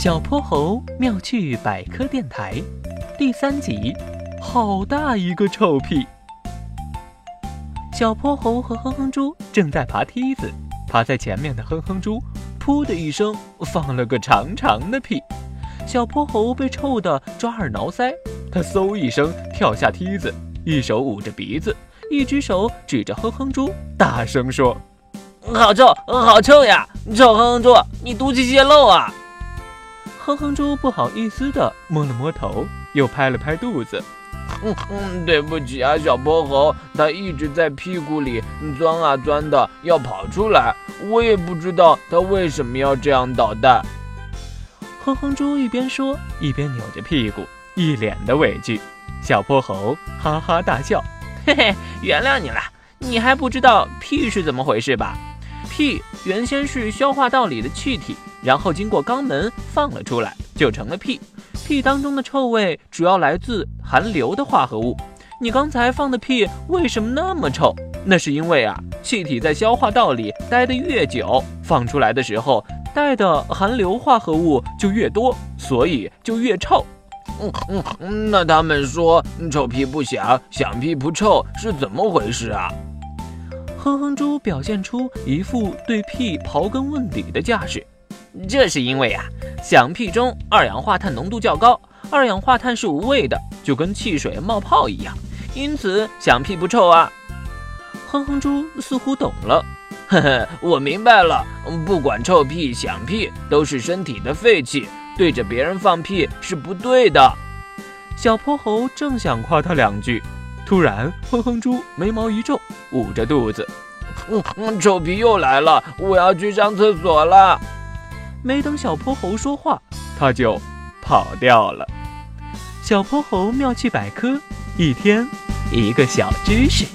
小泼猴妙趣百科电台第三集：好大一个臭屁！小泼猴和哼哼猪正在爬梯子，爬在前面的哼哼猪，噗的一声放了个长长的屁。小泼猴被臭得抓耳挠腮，他嗖一声跳下梯子，一手捂着鼻子，一只手指着哼哼猪，大声说：“好臭，好臭呀！臭哼哼猪，你毒气泄漏啊！”哼哼猪不好意思地摸了摸头，又拍了拍肚子。嗯嗯，对不起啊，小泼猴，它一直在屁股里钻啊钻的，要跑出来，我也不知道它为什么要这样捣蛋。哼哼猪一边说，一边扭着屁股，一脸的委屈。小泼猴哈哈大笑，嘿嘿，原谅你了。你还不知道屁是怎么回事吧？屁原先是消化道里的气体。然后经过肛门放了出来，就成了屁。屁当中的臭味主要来自含硫的化合物。你刚才放的屁为什么那么臭？那是因为啊，气体在消化道里待得越久，放出来的时候带的含硫化合物就越多，所以就越臭。嗯嗯，那他们说臭屁不响，响屁不臭是怎么回事啊？哼哼猪表现出一副对屁刨根问底的架势。这是因为啊，响屁中二氧化碳浓度较高，二氧化碳是无味的，就跟汽水冒泡一样，因此响屁不臭啊。哼哼猪似乎懂了，呵呵，我明白了，不管臭屁响屁都是身体的废气，对着别人放屁是不对的。小泼猴正想夸他两句，突然哼哼猪眉毛一皱，捂着肚子，嗯，臭屁又来了，我要去上厕所了。没等小泼猴说话，他就跑掉了。小泼猴妙趣百科，一天一个小知识。